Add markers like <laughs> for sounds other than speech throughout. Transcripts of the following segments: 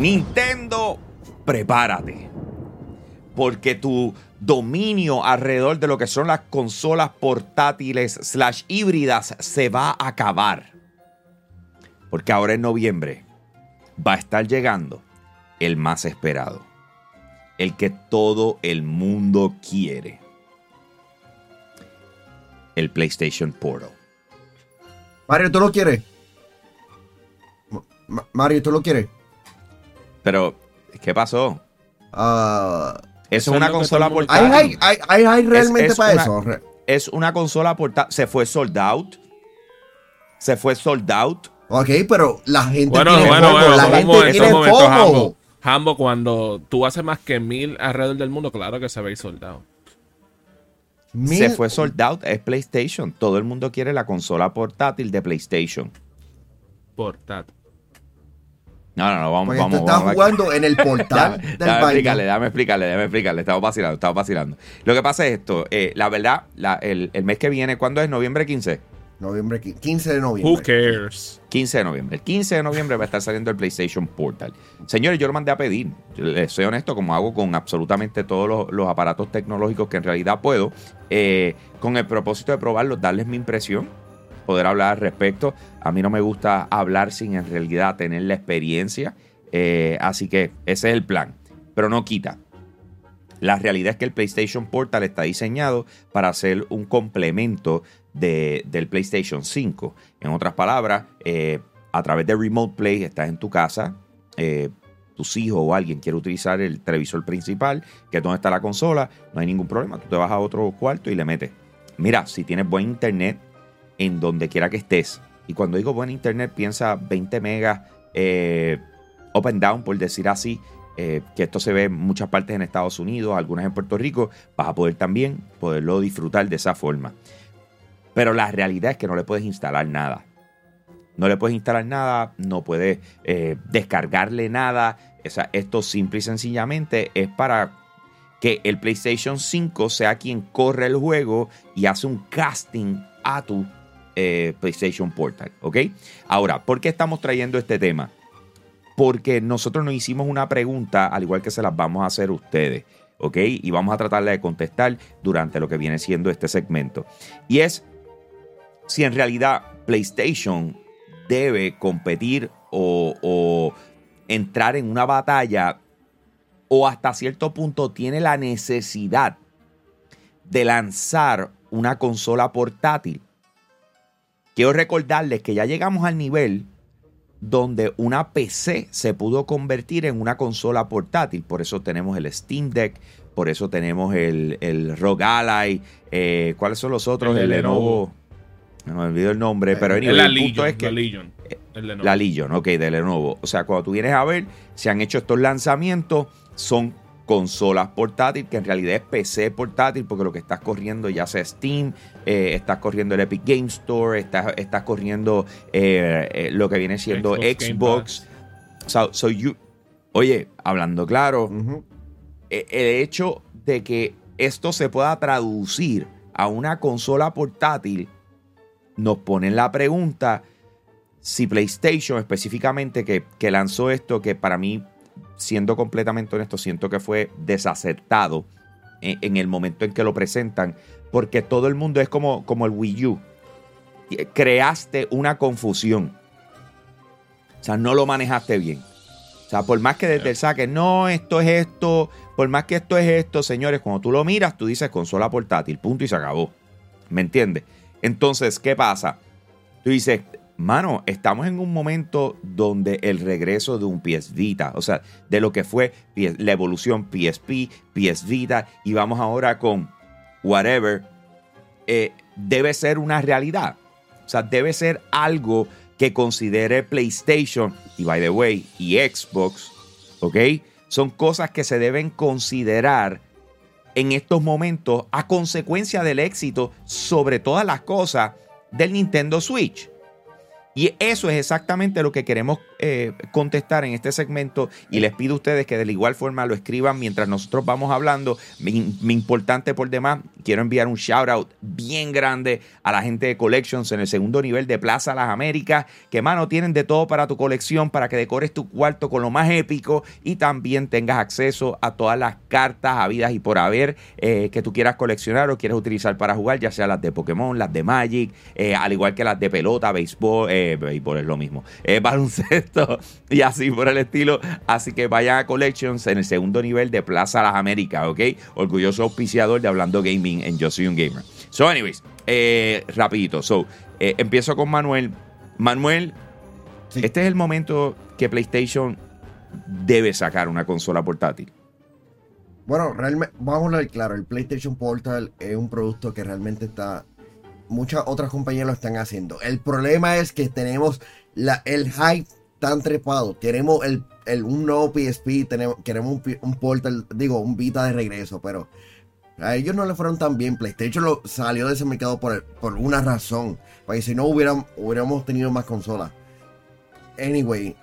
Nintendo, prepárate. Porque tu dominio alrededor de lo que son las consolas portátiles slash híbridas se va a acabar. Porque ahora en noviembre va a estar llegando el más esperado. El que todo el mundo quiere. El PlayStation Portal. Mario, ¿tú lo quieres? Ma- Mario, ¿tú lo quieres? Pero, ¿qué pasó? Ah, Eso es una consola todo el mundo- ¿hay, portátil. hay, hay, hay- hay realmente es para una- eso? Es una consola portátil. Se fue sold out. Se fue sold out. Ok, pero la gente Bueno, tiene bueno, bueno, la gente tiene cuando tú haces más que mil alrededor del mundo, claro que se ve soldado. Mil- Se fue sold out. Es PlayStation. Todo el mundo quiere la consola portátil de PlayStation. Portátil. No, no, no, vamos, Porque vamos. tú estás vamos. jugando en el <laughs> portal Dame, del dame baño. explicarle, dame explicarle, dame explicarle. Estamos vacilando, estamos vacilando. Lo que pasa es esto. eh, la verdad, la- el, el mes que viene, ¿cuándo es? ¿Noviembre 15? Noviembre, qui- 15 de Who noviembre. cares? 15 de noviembre. El 15 de noviembre va a estar saliendo el PlayStation Portal. Señores, yo lo mandé a pedir. Yo Les soy honesto, como hago con absolutamente todos los, los aparatos tecnológicos que en realidad puedo, eh, con el propósito de probarlos, darles mi impresión, poder hablar al respecto. A mí no me gusta hablar sin en realidad tener la experiencia. eh, así que ese es el plan. Pero no quita. La realidad es que el PlayStation Portal está diseñado para ser un complemento de- del PlayStation 5. En otras palabras, eh, a través de Remote Play estás en tu casa, eh, tus hijos o alguien quiere utilizar el televisor principal, que es donde está la consola, no hay ningún problema. Tú te vas a otro cuarto y le metes. Mira, si tienes buen internet en donde quiera que estés, y cuando digo buen internet, piensa 20 megas eh, up and down, por decir así, eh, que esto se ve en muchas partes en Estados Unidos, algunas en Puerto Rico, vas a poder también poderlo disfrutar de esa forma. Pero la realidad es que no le puedes instalar nada. No le puedes instalar nada, no puedes eh, descargarle nada. O esto simple y sencillamente es para que el PlayStation 5 sea quien corre el juego y hace un casting a tu eh, PlayStation Portal. ¿Ok? Ahora, ¿por qué estamos trayendo este tema? Porque nosotros nos hicimos una pregunta, al igual que se las vamos a hacer ustedes. ¿Ok? Y vamos a tratarla de contestar durante lo que viene siendo este segmento. Y es si en realidad PlayStation debe competir o, o entrar en una batalla o hasta cierto punto tiene la necesidad de lanzar una consola portátil. Quiero recordarles que ya llegamos al nivel donde una PC se pudo convertir en una consola portátil. Por eso tenemos el Steam Deck, por eso tenemos el, el ROG Ally. eh, ¿Cuáles son los otros? El El, Lenovo. No me olvido el nombre, pero la el punto es que la Legion. El la Legion, ok, de Lenovo. O sea, cuando tú vienes a ver, se han hecho estos lanzamientos, son consolas portátil, que en realidad es PC portátil, porque lo que estás corriendo ya sea Steam, eh, estás corriendo el Epic Game Store, estás, estás corriendo eh, eh, lo que viene siendo Xbox Game Xbox. So- so you- oye, hablando claro, eh, el hecho de que esto se pueda traducir a una consola portátil nos pone en la pregunta si PlayStation específicamente que, que lanzó esto, que para mí, siendo completamente honesto, siento que fue desacertado en, en el momento en que lo presentan, porque todo el mundo es como, como el Wii U. Creaste una confusión. O sea, no lo manejaste bien. O sea, por más que desde el saque, no, esto es esto, por más que esto es esto, señores, cuando tú lo miras, tú dices consola portátil, punto y se acabó. ¿Me entiendes? Entonces, ¿qué pasa? Tú dices, mano, estamos en un momento donde el regreso de un PS Vita, o sea, de lo que fue la evolución PSP, PS Vita, y vamos ahora con whatever, eh, debe ser una realidad. O sea, debe ser algo que considere PlayStation y, by the way, y Xbox, ¿ok? Son cosas que se deben considerar en estos momentos a consecuencia del éxito sobre todas las cosas del Nintendo Switch. Y eso es exactamente lo que queremos eh, contestar en este segmento y les pido a ustedes que de la igual forma lo escriban mientras nosotros vamos hablando. Mi, importante por demás, quiero enviar un shout out bien grande a la gente de Collections en el segundo nivel de Plaza Las Américas, que mano tienen de todo para tu colección, para que decores tu cuarto con lo más épico y también tengas acceso a todas las cartas habidas y por haber eh, que tú quieras coleccionar o quieras utilizar para jugar, ya sea las de Pokémon, las de Magic, eh, al igual que las de pelota, béisbol, eh, béisbol es lo mismo, eh, baloncesto <laughs> y así por el estilo. Así que vayan a Collections en el segundo nivel de Plaza Las Américas, ¿ok? Orgulloso auspiciador de Hablando Gaming en Yo Soy Un Gamer. So, anyways, eh, rapidito. So, eh, empiezo con Manuel. Manuel, Sí. este es el momento que PlayStation debe sacar una consola portátil. Bueno, realmente, vamos a hablar claro, el PlayStation Portal es un producto que realmente está, muchas otras compañías lo están haciendo. El problema es que tenemos la, el hype tan trepado, queremos el, el- un nuevo PSP, tenemos, queremos un, un Portal, digo, un Vita de regreso, pero a ellos no le fueron tan bien. PlayStation lo, salió de ese mercado por, por una razón, porque si no hubieran, hubiéramos tenido más consolas. Anyway,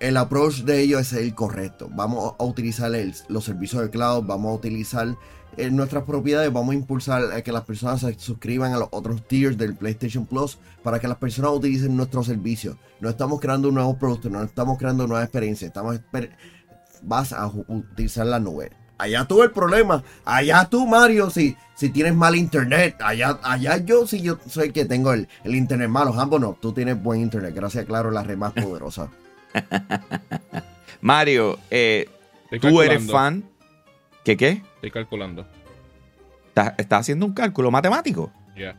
el approach de ellos es el correcto. Vamos a utilizar el- los servicios de cloud, vamos a utilizar eh, nuestras propiedades, vamos a impulsar a que las personas se suscriban a los otros tiers del PlayStation Plus para que las personas utilicen nuestros servicios. No estamos creando un nuevo producto, no estamos creando nueva experiencia, estamos vas a utilizar la nube. Allá tú el problema, allá tú Mario, si, si tienes mal internet, allá, allá yo si yo soy el que tengo el, el internet malo, ambos no, tú tienes buen internet, gracias claro, la red más <laughs> poderosa. <laughs> Mario, eh, tú eres fan. ¿Qué qué? Estoy calculando. ¿Estás, estás haciendo un cálculo matemático? Ya.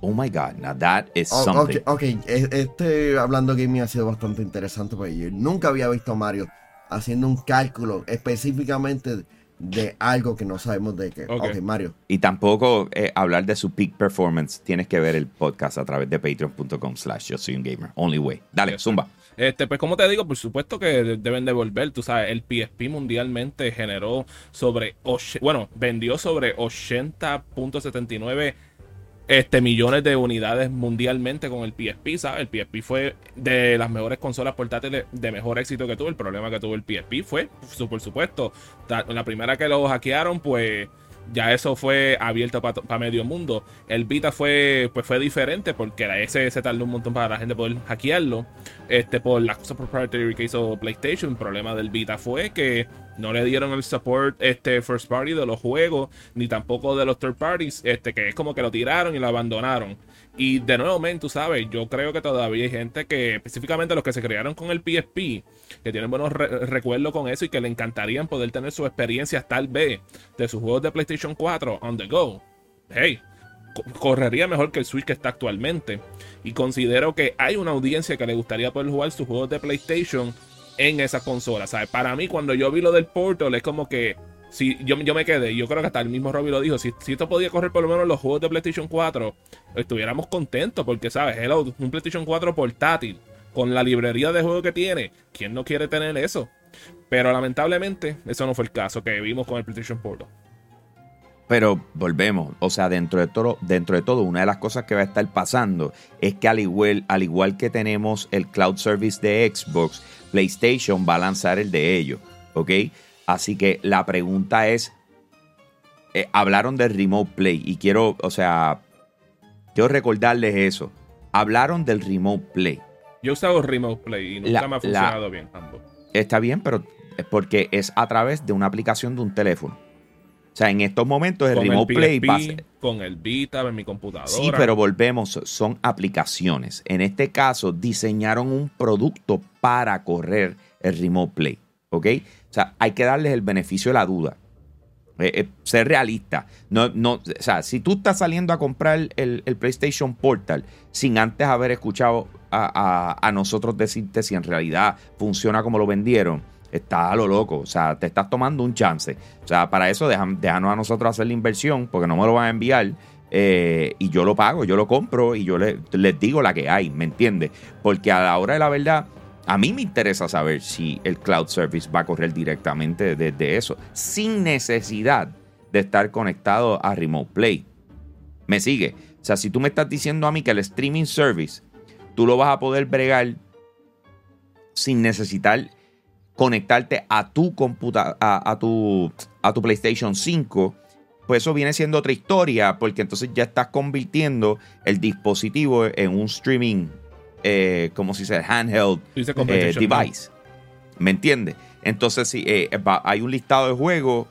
Oh my God, now that is Oh, something. ok, ok, e- este hablando gaming ha sido bastante interesante porque yo nunca había visto a Mario haciendo un cálculo específicamente de algo que no sabemos de qué. Ok. ok, Mario. Y tampoco eh, hablar de su peak performance. Tienes que ver el podcast a través de patreon.com slash yo soy un gamer. Only way. Dale, Yes, zumba. Este, pues como te digo, por supuesto que de- deben devolver, tú sabes, el PSP mundialmente generó sobre, bueno, vendió sobre 80.79 este, millones de unidades mundialmente con el PSP, ¿sabes? El PSP fue de las mejores consolas portátiles de mejor éxito que tuvo. El problema que tuvo el PSP fue, por supuesto, la primera que lo hackearon, pues ya eso fue abierto para medio mundo. El Vita fue, pues fue diferente porque la ese se tardó un montón para la gente poder hackearlo. Este, por cosas proprietary que hizo PlayStation. El problema del Vita fue que no le dieron el support este first party de los juegos, ni tampoco de los third parties, este, que es como que lo tiraron y lo abandonaron. Y de nuevo, men, tú sabes, yo creo que todavía hay gente que, específicamente los que se crearon con el PSP, que tienen buenos re- recuerdos con eso y que le encantarían poder tener sus experiencias tal vez de sus juegos de PlayStation 4 on the go. Hey, co- correría mejor que el Switch que está actualmente. Y considero que hay una audiencia que le gustaría poder jugar sus juegos de PlayStation en esa consola. ¿sabes? Para mí, cuando yo vi lo del Portal, es como que. Si yo, yo me quedé, yo creo que hasta el mismo Robbie lo dijo. Si, si esto podía correr por lo menos los juegos de PlayStation 4, estuviéramos contentos. Porque, ¿sabes? Hello, un PlayStation 4 portátil, con la librería de juegos que tiene. ¿Quién no quiere tener eso? Pero lamentablemente, eso no fue el caso que vimos con el PlayStation Portal. Pero volvemos, o sea, dentro de todo, dentro de todo, una de las cosas que va a estar pasando es que al igual, al igual que tenemos el cloud service de Xbox, PlayStation va a lanzar el de ellos, ¿ok? Así que la pregunta es, eh, hablaron del Remote Play y quiero, o sea, quiero recordarles eso. Hablaron del Remote Play. Yo he usado Remote Play y nunca La- me ha la- funcionado bien ambos. Está bien, pero es porque es a través de una aplicación de un teléfono. O sea, en estos momentos el Con Remote el Play PSP, va a ser- con el Vita, en mi computadora. Sí, pero volvemos, son aplicaciones. En este caso, diseñaron un producto para correr el Remote Play. ¿Ok? O sea, hay que darles el beneficio de la duda. Eh, eh, ser realista. No, no, o sea, si tú estás saliendo a comprar el, PlayStation Portal sin antes haber escuchado a, a- nosotros decirte si en realidad funciona como lo vendieron, está a lo loco. O sea, te estás tomando un chance. O sea, para eso déjanos a nosotros hacer la inversión porque no me lo van a enviar. eh, y yo lo pago, yo lo compro y yo le- les digo la que hay, ¿me entiendes? Porque a la hora de la verdad, a mí me interesa saber si el cloud service va a correr directamente desde eso, sin necesidad de estar conectado a Remote Play. ¿Me sigue? O sea, si tú me estás diciendo a mí que el streaming service tú lo vas a poder bregar sin necesitar conectarte a tu computa a, tu a tu PlayStation 5 pues eso viene siendo otra historia porque entonces ya estás convirtiendo el dispositivo en un streaming eh, como si sea handheld eh, device. ¿me entiendes? entonces sí, eh, va- hay un listado de juegos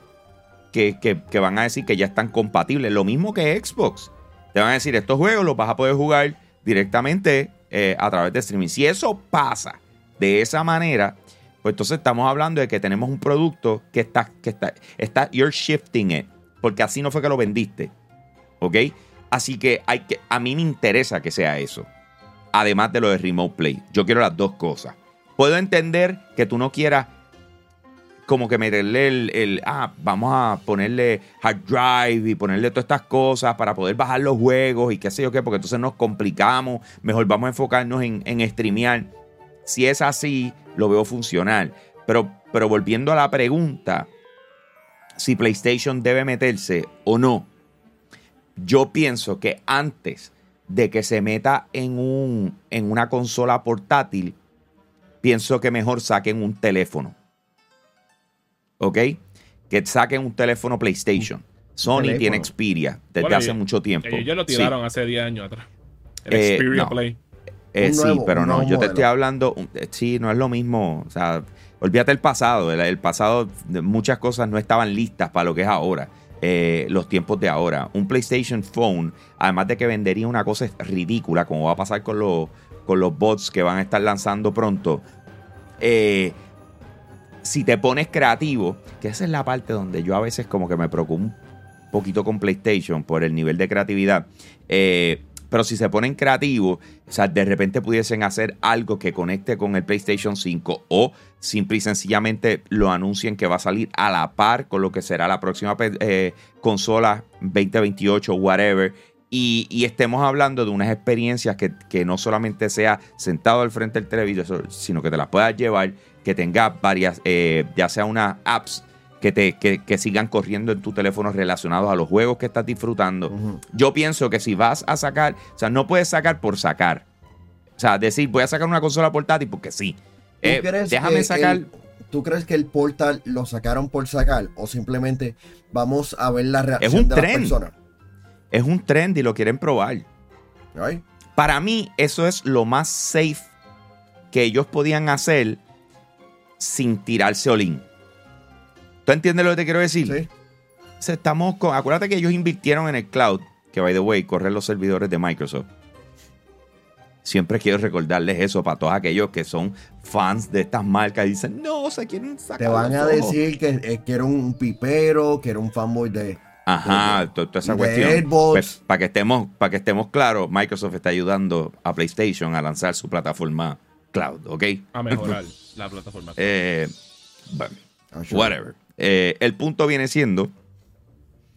que, que- que van a decir que ya están compatibles. Lo mismo que Xbox. Te van a decir estos juegos los vas a poder jugar directamente a través de streaming. Si eso pasa de esa manera, pues entonces estamos hablando de que tenemos un producto que está, que está, está, you're shifting it, porque así no fue que lo vendiste, ¿ok? Así que, hay que a mí me interesa que sea eso, además de lo de Remote Play. Yo quiero las dos cosas. Puedo entender que tú no quieras como que meterle el, el, ah, vamos a ponerle hard drive y ponerle todas estas cosas para poder bajar los juegos y qué sé yo qué, porque entonces nos complicamos, mejor vamos a enfocarnos en, en streamear. Si es así, lo veo funcional. Pero, pero volviendo a la pregunta, si PlayStation debe meterse o no, yo pienso que antes de que se meta en, un, en una consola portátil, pienso que mejor saquen un teléfono. ¿Ok? Que saquen un teléfono PlayStation. Sony teléfono. tiene Xperia desde Bueno, hace ellos- mucho tiempo. Ellos lo Sí. tiraron hace 10 años atrás. El Eh, Xperia no. Play. Eh, sí, nuevo- pero no, yo te estoy hablando, eh, sí, no es lo mismo, o sea, olvídate el pasado, el, el pasado, muchas cosas no estaban listas para lo que es ahora, eh, los tiempos de ahora. Un PlayStation Phone, además de que vendería una cosa ridícula, como va a pasar con los, con los bots que van a estar lanzando pronto, eh, si te pones creativo, que esa es la parte donde yo a veces como que me preocupo un poquito con PlayStation por el nivel de creatividad. eh, pero si se ponen creativos, o sea, de repente pudiesen hacer algo que conecte con el PlayStation 5 o simple y sencillamente lo anuncien que va a salir a la par con lo que será la próxima eh, consola 2028, whatever. Y, y estemos hablando de unas experiencias que, que no solamente sea sentado al frente del televisor, sino que te las puedas llevar, que tengas varias, eh, ya sea unas apps que, te, que, que sigan corriendo en tu teléfono relacionados a los juegos que estás disfrutando. Yo pienso que si vas a sacar, o sea, no puedes sacar por sacar. O sea, decir, voy a sacar una consola portátil porque sí. ¿Tú Eh, crees déjame que sacar. el- ¿Tú crees que el portal lo sacaron por sacar? ¿O simplemente vamos a ver la reacción un de tren. las personas? Es un trend y lo quieren probar. Ay, Para mí, eso es lo más safe que ellos podían hacer sin tirarse olín. ¿Tú entiendes lo que te quiero decir? Sí. O sea, estamos con, acuérdate que ellos invirtieron en el cloud, que by the way, corren los servidores de Microsoft. Siempre quiero recordarles eso para todos aquellos que son fans de estas marcas y dicen, no, se quieren sacar. Te van a ojos". decir que, eh, que era un pipero, que era un fanboy de... Ajá, to- toda esa de cuestión. Pues, para que estemos, para que estemos claros, Microsoft está ayudando a PlayStation a lanzar su plataforma cloud, ¿ok? A mejorar la plataforma. Eh, bueno, Ah, whatever. Eh, el punto viene siendo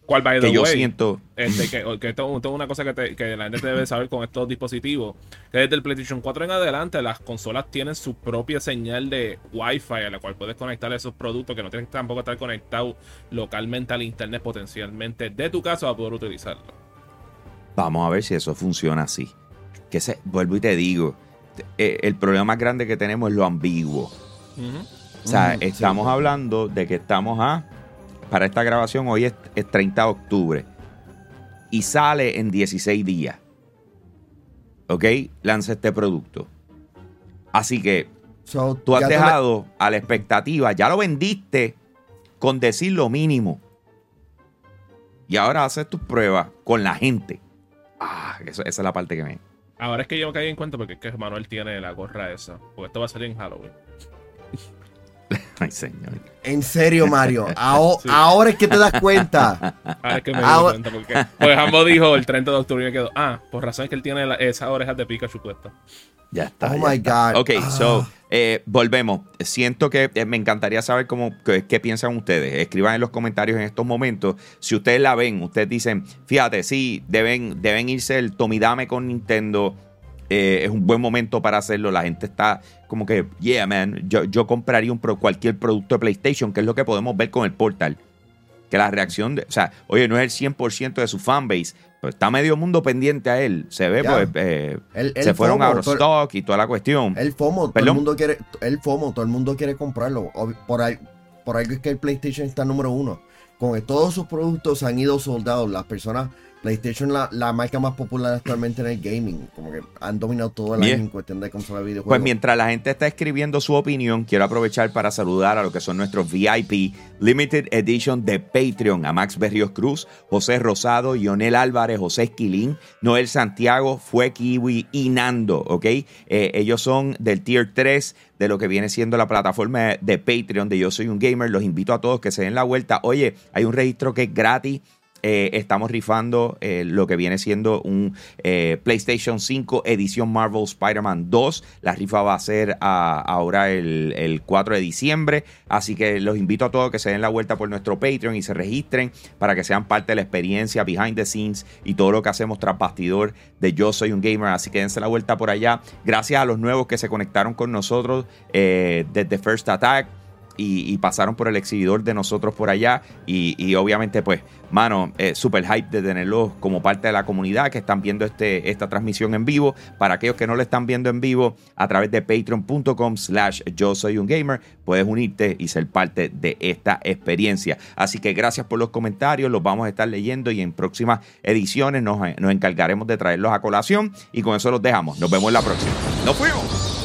¿Cuál, the que yo way, siento. Este, que, que esto, esto es una cosa que, te- que la gente debe saber con estos dispositivos. Que desde el PlayStation 4 en adelante, las consolas tienen su propia señal de Wi-Fi a la cual puedes conectar esos productos que no tienes tampoco estar conectado localmente al internet potencialmente de tu casa para poder utilizarlo. Vamos a ver si eso funciona así. Que se, vuelvo y te digo, eh, el problema más grande que tenemos es lo ambiguo. Ujú. O sea, Mm, estamos sí. hablando de que estamos a. Para esta grabación, hoy es, es 30 de octubre. Y sale en 16 días. ¿Ok? Lanza este producto. Así que So, tú has dejado a la expectativa, ya lo vendiste con decir lo mínimo. Y ahora haces tus pruebas con la gente. Ah, eso- esa es la parte que me. Ahora es que yo me caí en cuenta porque es que Manuel tiene la gorra esa. Porque esto va a salir en Halloween. Ay, señor. En serio, Mario. <laughs> Aho- Sí. Ahora es que te das cuenta. Ahora es que me Ah, di o- cuenta porque, porque Jambo dijo el 30 de octubre y me quedó. Ah, por razón es que él tiene la- esas orejas de Pikachu puestas. Ya está. Oh ya my está. God. Ok, Ah. so, eh, volvemos. Siento que eh, me encantaría saber cómo, qué, qué piensan ustedes. Escriban en los comentarios en estos momentos. Si ustedes la ven, ustedes dicen, fíjate, sí, deben, deben irse el Tomidame con Nintendo. Eh, es un buen momento para hacerlo. La gente está como que, yeah, man, yo, yo compraría un cualquier producto de PlayStation, que es lo que podemos ver con el Portal. que la reacción, de, o sea, oye, no es el 100% de su fanbase, pero está medio mundo pendiente a él. Se ve, Ya. pues, eh, El- el se fueron FOMO, out of todo- stock y toda la cuestión. El FOMO, todo el mundo quiere, el FOMO, todo el mundo quiere comprarlo. Por ahí, por ahí es que el PlayStation está número uno. Con todos sus productos han ido soldados. Las personas, PlayStation la, la marca más popular actualmente en el gaming. Como que han dominado todo el Bien. año en cuestión de consola de videojuegos. Pues mientras la gente está escribiendo su opinión, quiero aprovechar para saludar a lo que son nuestros VIP Limited Edition de Patreon, a Max Berrios Cruz, José Rosado, Ionel Álvarez, José Esquilín, Noel Santiago, Fue Kiwi y Nando, ¿ok? Eh, ellos son del Tier 3 de lo que viene siendo la plataforma de Patreon de Yo Soy un Gamer. Los invito a todos que se den la vuelta. Oye, hay un registro que es gratis. Eh, estamos rifando eh, lo que viene siendo un eh, PlayStation 5 edición Marvel Spider-Man 2. La rifa va a ser ahora el, el 4 de diciembre. Así que los invito a todos que se den la vuelta por nuestro Patreon y se registren para que sean parte de la experiencia behind the scenes y todo lo que hacemos tras bastidor de Yo Soy un Gamer. Así que dense la vuelta por allá. Gracias a los nuevos que se conectaron con nosotros desde First Attack y, pasaron por el exhibidor de nosotros por allá. Y, y obviamente, pues, mano, eh, super hype de tenerlos como parte de la comunidad que están viendo este, esta transmisión en vivo. Para aquellos que no lo están viendo en vivo, a través de patreon.com slash yo soy un gamer, puedes unirte y ser parte de esta experiencia. Así que gracias por los comentarios, los vamos a estar leyendo y en próximas ediciones nos, nos encargaremos de traerlos a colación. Y con eso los dejamos. Nos vemos en la próxima. ¡Nos fuimos!